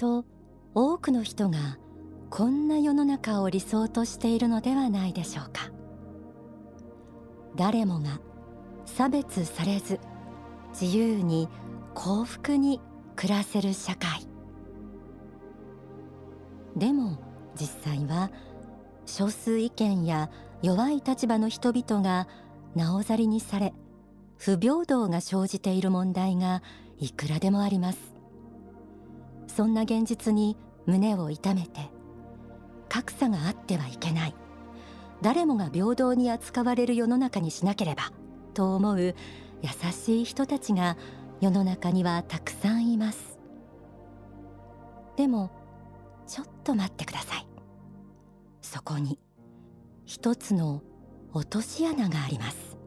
と多くの人がこんな世の中を理想としているのではないでしょうか。誰もが差別されず自由に幸福に暮らせる社会。でも実際は少数意見や弱い立場の人々がなおざりにされ不平等が生じている問題がいくらでもあります。そんな現実に胸を痛めて格差があってはいけない。誰もが平等に扱われる世の中にしなければと思う優しい人たちが世の中にはたくさんいます。でもちょっと待ってください。そこに一つの落とし穴があります。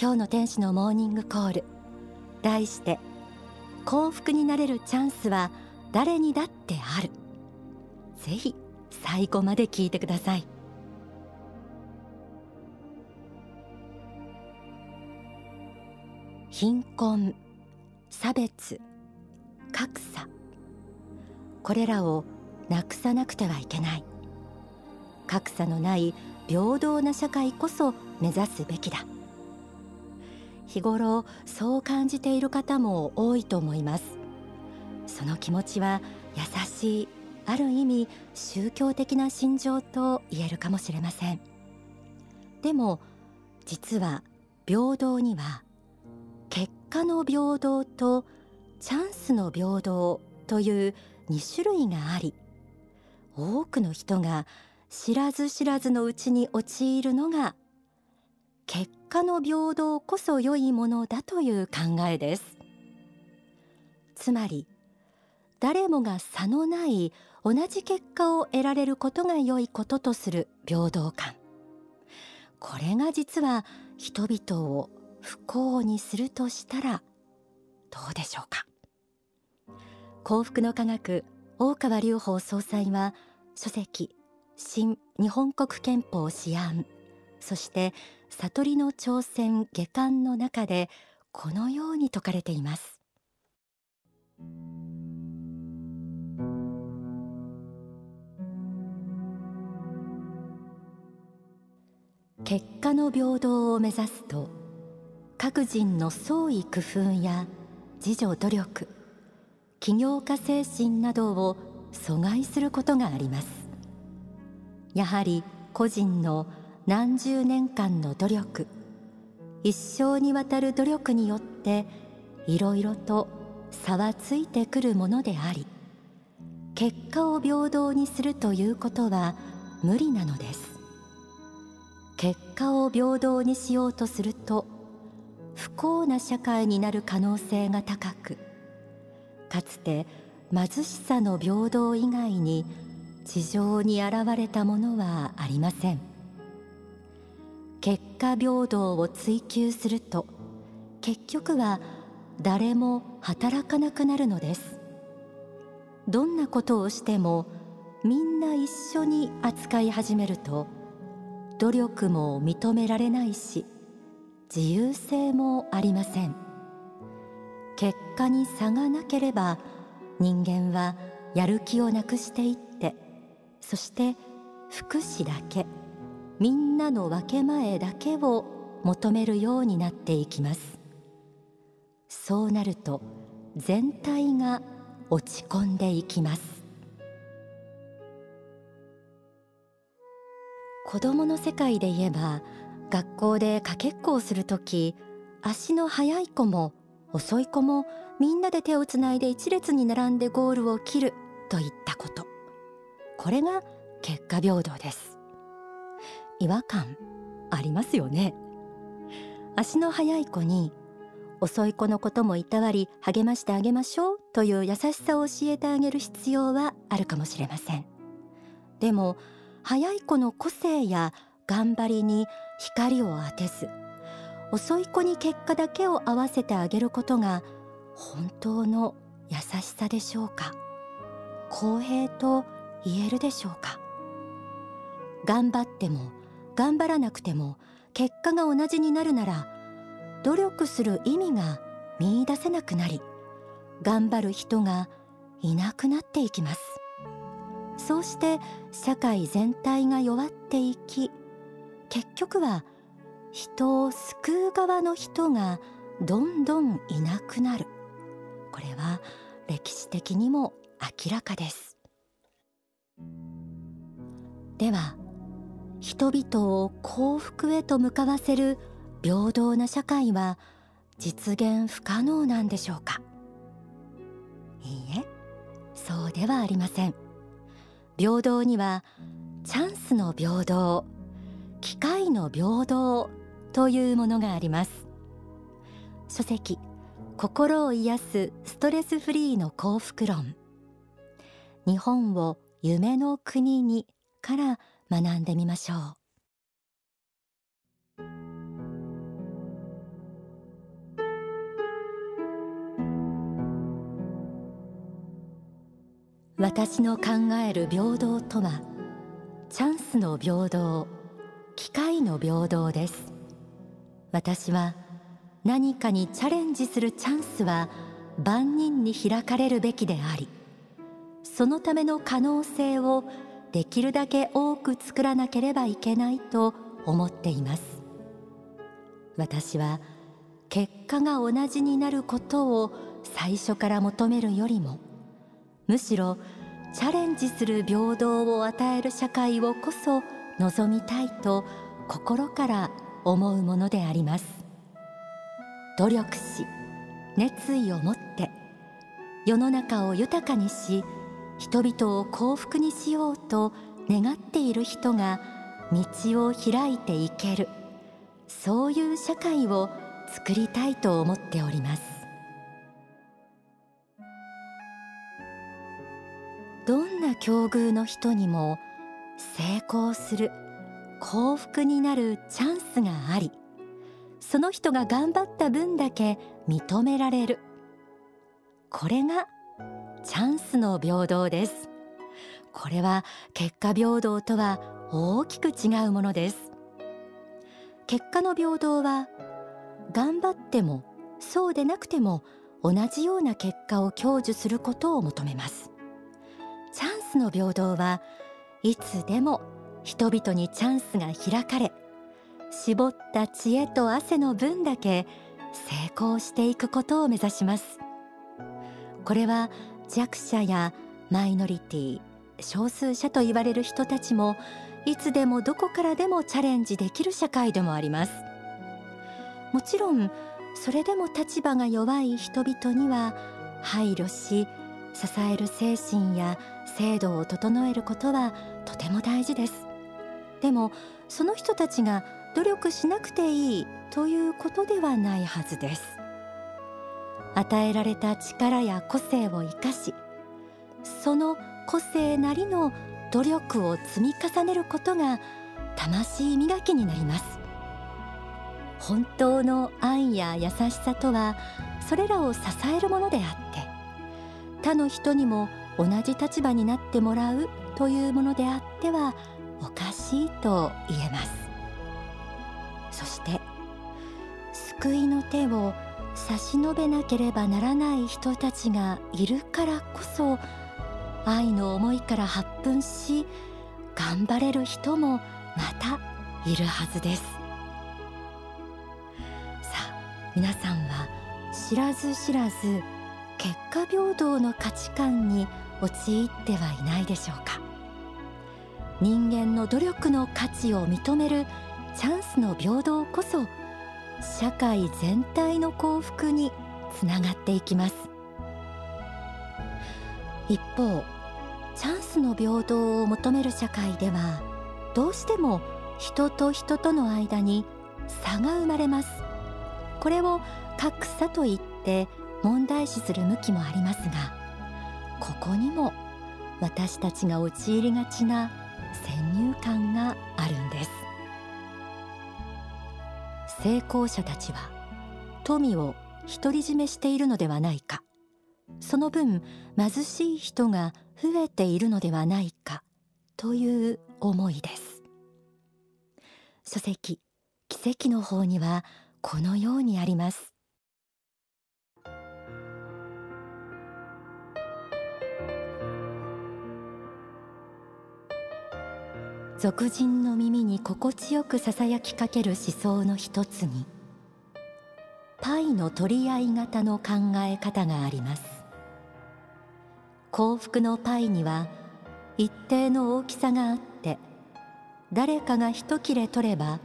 今日の天使のモーニングコール。題して幸福になれるチャンスは誰にだってある。ぜひ最後まで聞いてください。貧困差別格差。これらをなくさなくてはいけない。格差のない平等な社会こそ目指すべきだ。日頃そう感じている方も多いと思います。その気持ちは優しいある意味宗教的な心情と言えるかもしれません。でも実は平等には結果の平等とチャンスの平等という2種類があり多くの人が知らず知らずのうちに陥るのが結果の平等こそ良いものだという考えです。つまり誰もが差のない同じ結果を得られることが良いこととする平等感。これが実は人々を不幸にするとしたらどうでしょうか。幸福の科学大川隆法総裁は書籍新日本国憲法試案そして悟りの挑戦下巻の中でこのように説かれています。結果の平等を目指すと各人の創意工夫や自助努力起業家精神などを阻害することがあります。やはり個人の何十年間の努力。一生にわたる努力によっていろいろと差はついてくるものであり結果を平等にするということは無理なのです。結果を平等にしようとすると不幸な社会になる可能性が高くかつて貧しさの平等以外に地上に現れたものはありません。結果平等を追求すると結局は誰も働かなくなるのです。どんなことをしてもみんな一緒に扱い始めると努力も認められないし自由性もありません。結果に差がなければ人間はやる気をなくしていってそして福祉だけ。みんなの分け前だけを求めるようになっていきます。そうなると全体が落ち込んでいきます。子供の世界で言えば学校でかけっこをするとき足の速い子も遅い子もみんなで手をつないで一列に並んでゴールを切るといったこと。これが結果平等です。違和感ありますよね。足の速い子に遅い子のこともいたわり励ましてあげましょうという優しさを教えてあげる必要はあるかもしれません。でも速い子の個性や頑張りに光を当てず遅い子に結果だけを合わせてあげることが本当の優しさでしょうか？公平と言えるでしょうか？頑張っても頑張らなくても結果が同じになるなら努力する意味が見いだせなくなり頑張る人がいなくなっていきます。そうして社会全体が弱っていき結局は人を救う側の人がどんどんいなくなる。これは歴史的にも明らかです。では人々を幸福へと向かわせる平等な社会は実現不可能なんでしょうか？いいえそうではありません。平等にはチャンスの平等機会の平等というものがあります。書籍心を癒すストレスフリーの幸福論。日本を夢の国にから学んでみましょう。私の考える平等とはチャンスの平等機会の平等です。私は何かにチャレンジするチャンスは万人に開かれるべきでありそのための可能性をできるだけ多く作らなければいけないと思っています。私は結果が同じになることを最初から求めるよりもむしろチャレンジする平等を与える社会をこそ望みたいと心から思うものであります。努力し熱意を持って世の中を豊かにし人々を幸福にしようと願っている人が道を開いていける。そういう社会を作りたいと思っております。どんな境遇の人にも成功する幸福になるチャンスがありその人が頑張った分だけ認められる。これがチャンスの平等です。これは結果平等とは大きく違うものです。結果の平等は頑張ってもそうでなくても同じような結果を享受することを求めます。チャンスの平等はいつでも人々にチャンスが開かれ絞った知恵と汗の分だけ成功していくことを目指します。これは弱者やマイノリティ少数者と言われる人たちもいつでもどこからでもチャレンジできる社会でもあります。もちろんそれでも立場が弱い人々には配慮し支える精神や制度を整えることはとても大事です。でもその人たちが努力しなくていいということではないはずです。与えられた力や個性を生かしその個性なりの努力を積み重ねることが魂磨きになります。本当の愛や優しさとはそれらを支えるものであって他の人にも同じ立場になってもらうというものであってはおかしいと言えます。そして救いの手を差し伸べなければならない人たちがいるからこそ愛の思いから発奮し頑張れる人もまたいるはずです。さあ皆さんは知らず知らず結果平等の価値観に陥ってはいないでしょうか。人間の努力の価値を認めるチャンスの平等こそ社会全体の幸福につながっていきます。一方チャンスの平等を求める社会ではどうしても人と人との間に差が生まれます。これを格差と言って問題視する向きもありますがここにも私たちが陥りがちな先入観があるんです。成功者たちは富を独り占めしているのではないか。その分貧しい人が増えているのではないかという思いです。書籍奇跡の方にはこのようにあります。俗人の耳に心地よくささやきかける思想の一つにパイの取り合い型の考え方があります。幸福のパイには一定の大きさがあって誰かが一切れ取れば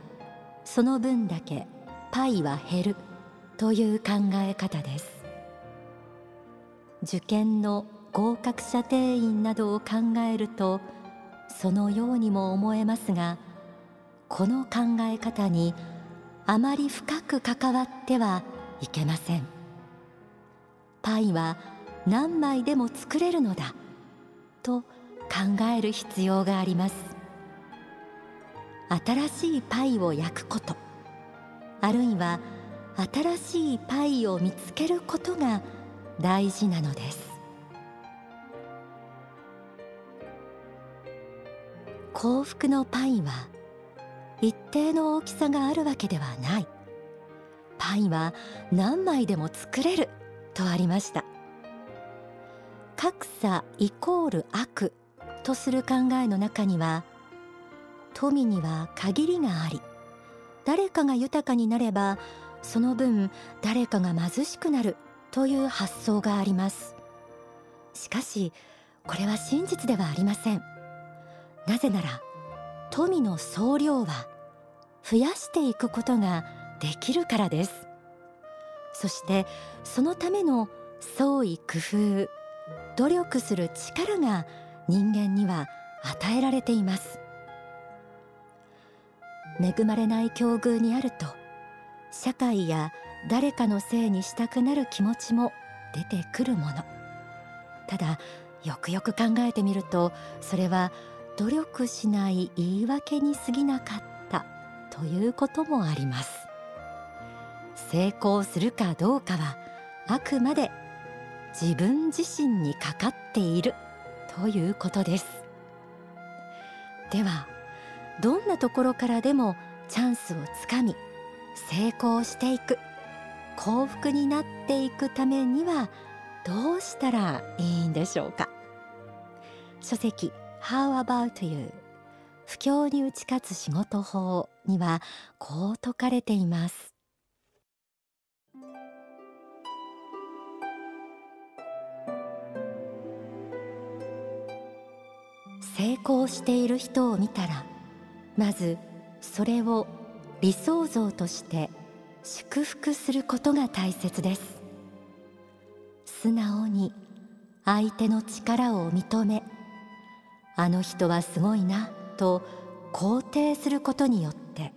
その分だけパイは減るという考え方です。受験の合格者定員などを考えるとそのようにも思えますがこの考え方にあまり深く関わってはいけません。パイは何枚でも作れるのだと考える必要があります。新しいパイを焼くことあるいは新しいパイを見つけることが大事なのです。幸福のパイは一定の大きさがあるわけではない。パイは何枚でも作れるとありました。格差イコール悪とする考えの中には富には限りがあり誰かが豊かになればその分誰かが貧しくなるという発想があります。しかしこれは真実ではありません。なぜなら富の総量は増やしていくことができるからです。そしてそのための創意工夫努力する力が人間には与えられています。恵まれない境遇にあると社会や誰かのせいにしたくなる気持ちも出てくるもの。ただよくよく考えてみるとそれは努力しない言い訳に過ぎなかったということもあります。成功するかどうかはあくまで自分自身にかかっているということです。ではどんなところからでもチャンスをつかみ成功していく幸福になっていくためにはどうしたらいいんでしょうか？書籍 How about you? 不況に打ち勝つ仕事法にはこう説かれています。成功している人を見たらまずそれを理想像として祝福することが大切です。素直に相手の力を認めあの人はすごいなと肯定することによって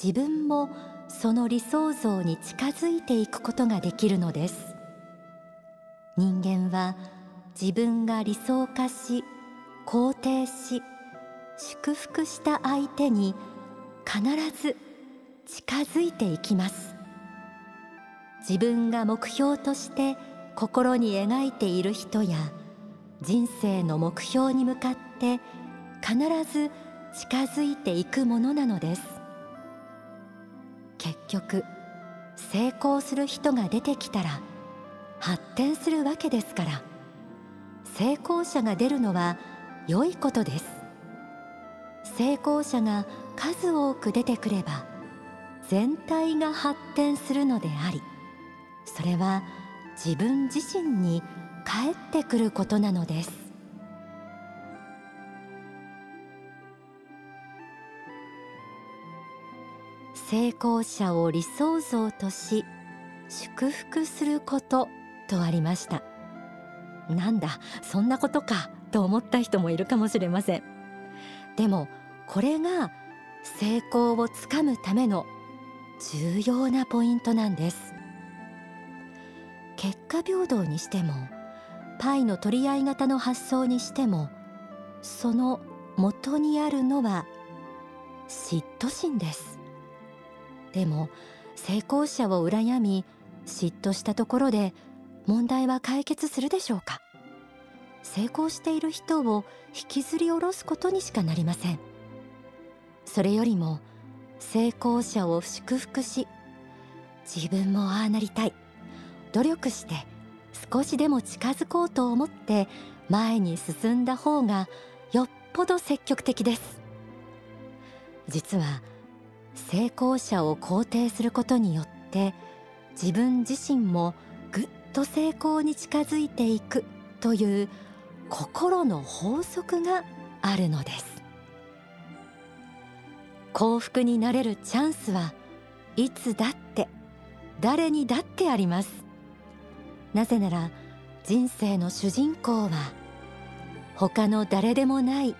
自分もその理想像に近づいていくことができるのです。人間は自分が理想化し肯定し祝福した相手に必ず近づいていきます。自分が目標として心に描いている人や人生の目標に向かって必ず近づいていくものなのです。結局成功する人が出てきたら発展するわけですから成功者が出るのは良いことです。成功者が数多く出てくれば全体が発展するのでありそれは自分自身に返ってくることなのです。成功者を理想像とし祝福することとありました。なんだそんなことかと思った人もいるかもしれません。でもこれが成功をつかむための重要なポイントなんです。結果平等にしてもパイの取り合い型の発想にしてもその元にあるのは嫉妬心です。でも成功者を羨み嫉妬したところで問題は解決するでしょうか。成功している人を引きずり下ろすことにしかなりません。それよりも成功者を祝福し自分もああなりたい。努力して少しでも近づこうと思って前に進んだ方がよっぽど積極的です。実は成功者を肯定することによって自分自身もぐっと成功に近づいていくという心の法則があるのです。幸福になれるチャンスはいつだって誰にだってあります。なぜなら人生の主人公は他の誰でもない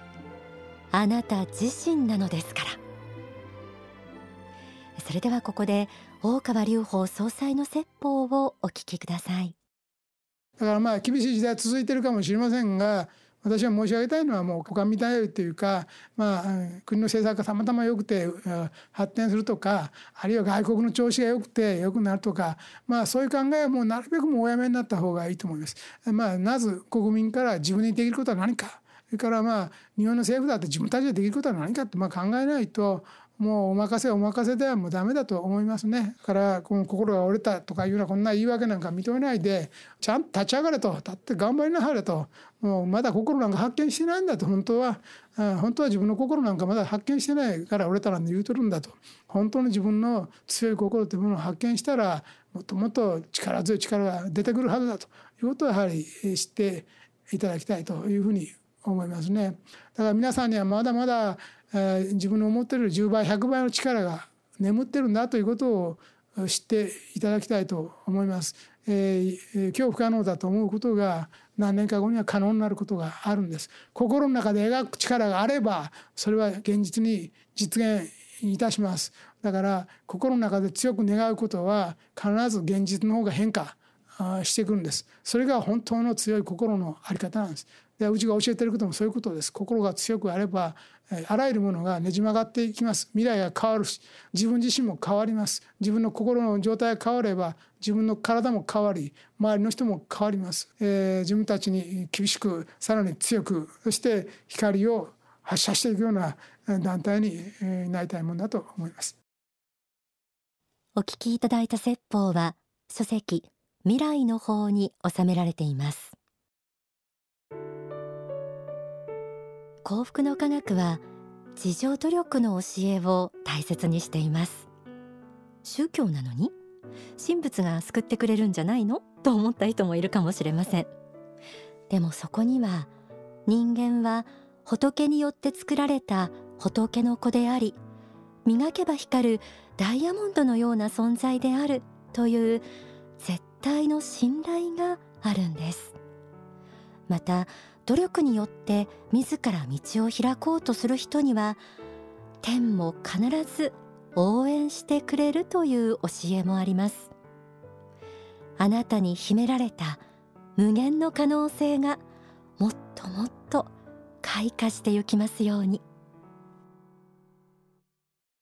あなた自身なのですから。それではここで大川隆法総裁の説法をお聞きください。だからまあ厳しい時代続いてるかもしれませんが私は申し上げたいのはもう股間見たいというか、まあ、国の政策がたまたま良くて発展するとかあるいは外国の調子が良くて良くなるとか、まあ、そういう考えはもうなるべくもうおやめになった方がいいと思います。まあ、まず国民から自分にできることは何かそれからまあ日本の政府だって自分たちでできることは何かってまあ考えないともうお任せお任せではもうダメだと思いますね。だからこの心が折れたとかいうようなこんな言い訳なんか認めないでちゃんと立ち上がれと。立って頑張りなはれと。もうまだ心なんか発見してないんだと。本当は本当は自分の心なんかまだ発見してないから折れたなんて言うとるんだと。本当に自分の強い心というものを発見したらもっともっと力強い力が出てくるはずだということをやはり知っていただきたいというふうに思いますね。だから皆さんにはまだまだえ自分の思ってる10倍100倍の力が眠ってるんだということを知っていただきたいと思います。えー、今日不可能だと思うことが何年か後には可能になることがあるんです。心の中で描く力があればそれは現実に実現いたします。だから心の中で強く願うことは必ず現実の方が変化してくるんです。それが本当の強い心の在り方なんです。でうちが教えてることもそういうことです。心が強くあればあらゆるものがねじ曲がっていきます。未来が変わるし自分自身も変わります。自分の心の状態が変われば自分の体も変わり周りの人も変わります、えー、自分たちに厳しくさらに強くそして光を発射していくような団体になりたいものだと思います。お聞きいただいた説法は書籍未来の方に収められています。幸福の科学は自助努力の教えを大切にしています。宗教なのに？神仏が救ってくれるんじゃないの？と思った人もいるかもしれません。でもそこには人間は仏によって作られた仏の子であり磨けば光るダイヤモンドのような存在であるという絶対の信頼があるんです。また努力によって自ら道を開こうとする人には天も必ず応援してくれるという教えもありますあなたに秘められた無限の可能性がもっともっと開花してゆきますように。